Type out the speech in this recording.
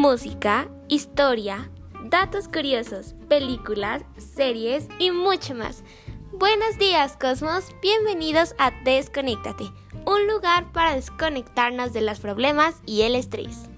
música, historia, datos curiosos, películas, series y mucho más. Buenos días, Cosmos. Bienvenidos a Desconéctate, un lugar para desconectarnos de los problemas y el estrés.